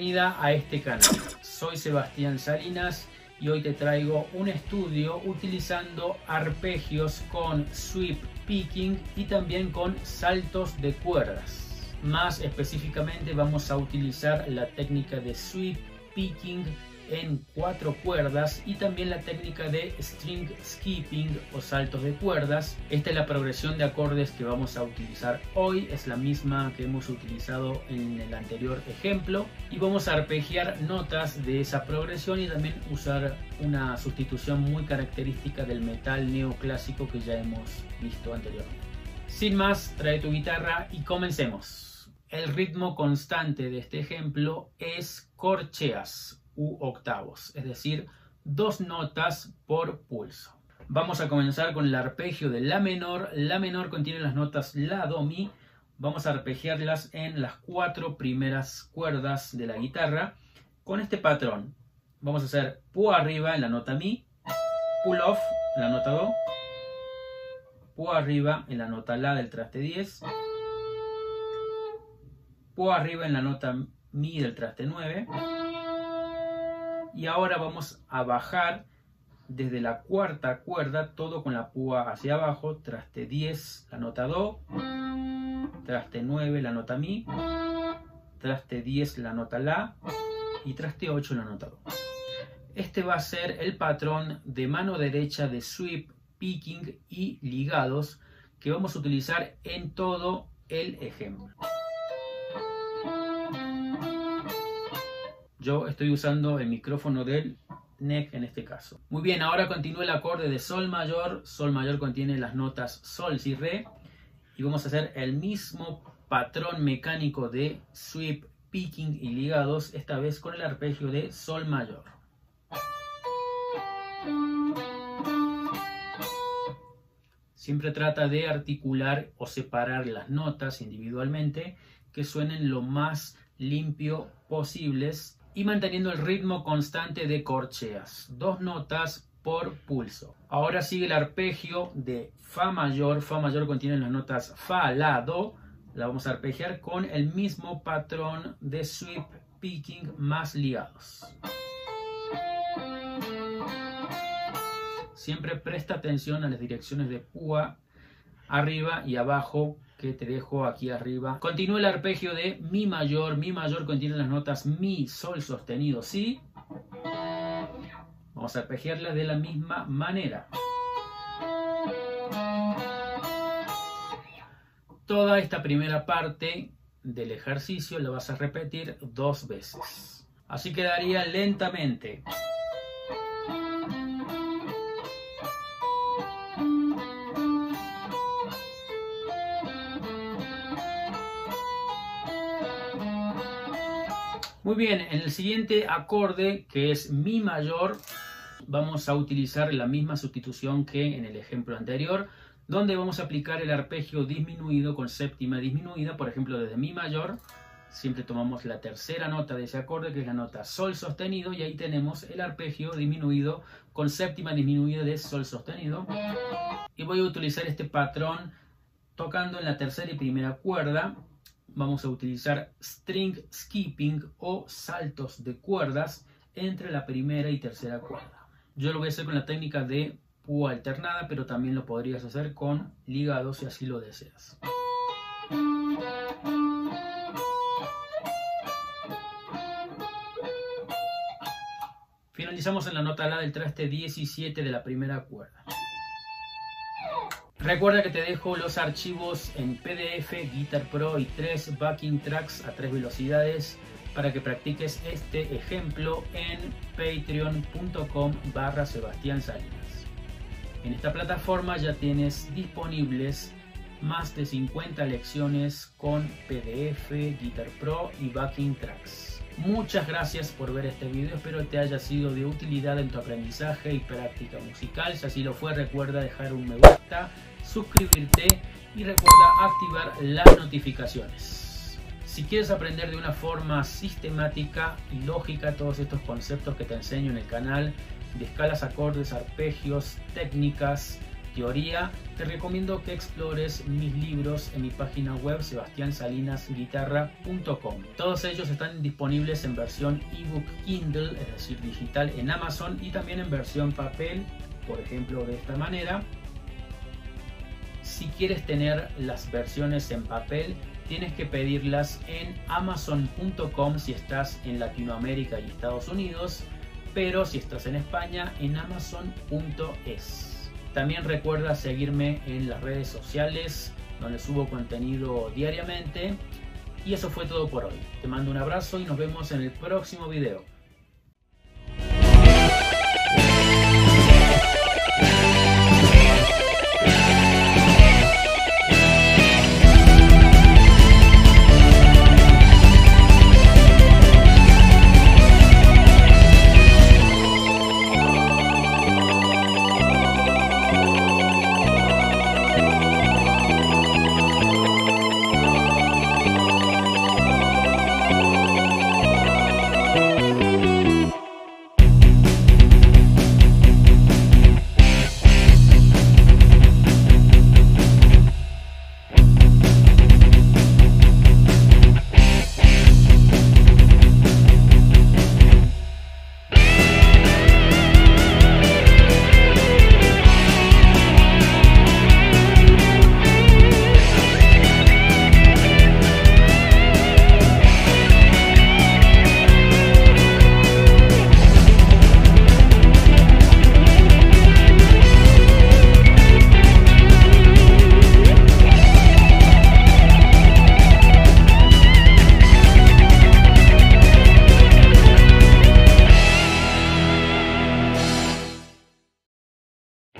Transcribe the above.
Bienvenida a este canal. Soy Sebastián Salinas y hoy te traigo un estudio utilizando arpegios con sweep picking y también con saltos de cuerdas. Más específicamente vamos a utilizar la técnica de sweep picking en cuatro cuerdas y también la técnica de string skipping o saltos de cuerdas. Esta es la progresión de acordes que vamos a utilizar hoy, es la misma que hemos utilizado en el anterior ejemplo y vamos a arpegiar notas de esa progresión y también usar una sustitución muy característica del metal neoclásico que ya hemos visto anteriormente. Sin más, trae tu guitarra y comencemos. El ritmo constante de este ejemplo es corcheas u octavos, es decir, dos notas por pulso. Vamos a comenzar con el arpegio de La menor. La menor contiene las notas La, Do, Mi. Vamos a arpegiarlas en las cuatro primeras cuerdas de la guitarra con este patrón. Vamos a hacer Pu arriba en la nota Mi, Pull off en la nota Do, Pu arriba en la nota La del traste 10, Pu arriba en la nota Mi del traste 9, y ahora vamos a bajar desde la cuarta cuerda, todo con la púa hacia abajo, traste 10, la nota Do, traste 9, la nota Mi, traste 10, la nota La y traste 8, la nota Do. Este va a ser el patrón de mano derecha de sweep, picking y ligados que vamos a utilizar en todo el ejemplo. Estoy usando el micrófono del NEC en este caso. Muy bien, ahora continúa el acorde de Sol mayor. Sol mayor contiene las notas Sol, Si, Re. Y vamos a hacer el mismo patrón mecánico de sweep, picking y ligados, esta vez con el arpegio de Sol mayor. Siempre trata de articular o separar las notas individualmente que suenen lo más limpio posibles y manteniendo el ritmo constante de corcheas, dos notas por pulso. Ahora sigue el arpegio de Fa mayor, Fa mayor contiene las notas Fa, La, Do, la vamos a arpegiar con el mismo patrón de sweep picking más ligados. Siempre presta atención a las direcciones de púa arriba y abajo que te dejo aquí arriba. Continúa el arpegio de Mi mayor. Mi mayor contiene las notas Mi, Sol sostenido, Si. Vamos a arpegiarlas de la misma manera. Toda esta primera parte del ejercicio la vas a repetir dos veces. Así quedaría lentamente. Muy bien, en el siguiente acorde, que es Mi mayor, vamos a utilizar la misma sustitución que en el ejemplo anterior, donde vamos a aplicar el arpegio disminuido con séptima disminuida, por ejemplo, desde Mi mayor, siempre tomamos la tercera nota de ese acorde, que es la nota Sol sostenido, y ahí tenemos el arpegio disminuido con séptima disminuida de Sol sostenido. Y voy a utilizar este patrón tocando en la tercera y primera cuerda, vamos a utilizar string skipping o saltos de cuerdas entre la primera y tercera cuerda. Yo lo voy a hacer con la técnica de púa alternada, pero también lo podrías hacer con ligados si así lo deseas. Finalizamos en la nota La del traste 17 de la primera cuerda. Recuerda que te dejo los archivos en PDF, Guitar Pro y tres backing tracks a tres velocidades para que practiques este ejemplo en patreon.com barra Sebastián Salinas. En esta plataforma ya tienes disponibles más de 50 lecciones con PDF, Guitar Pro y backing tracks. Muchas gracias por ver este video, espero te haya sido de utilidad en tu aprendizaje y práctica musical. Si así lo fue, recuerda dejar un me gusta, suscribirte y recuerda activar las notificaciones. Si quieres aprender de una forma sistemática y lógica todos estos conceptos que te enseño en el canal, de escalas, acordes, arpegios, técnicas, teoría, te recomiendo que explores mis libros en mi página web sebastiansalinasguitarra.com. Todos ellos están disponibles en versión ebook Kindle, es decir, digital en Amazon y también en versión papel, por ejemplo, de esta manera. Si quieres tener las versiones en papel, tienes que pedirlas en amazon.com si estás en Latinoamérica y Estados Unidos, pero si estás en España, en amazon.es. También recuerda seguirme en las redes sociales donde subo contenido diariamente. Y eso fue todo por hoy. Te mando un abrazo y nos vemos en el próximo video.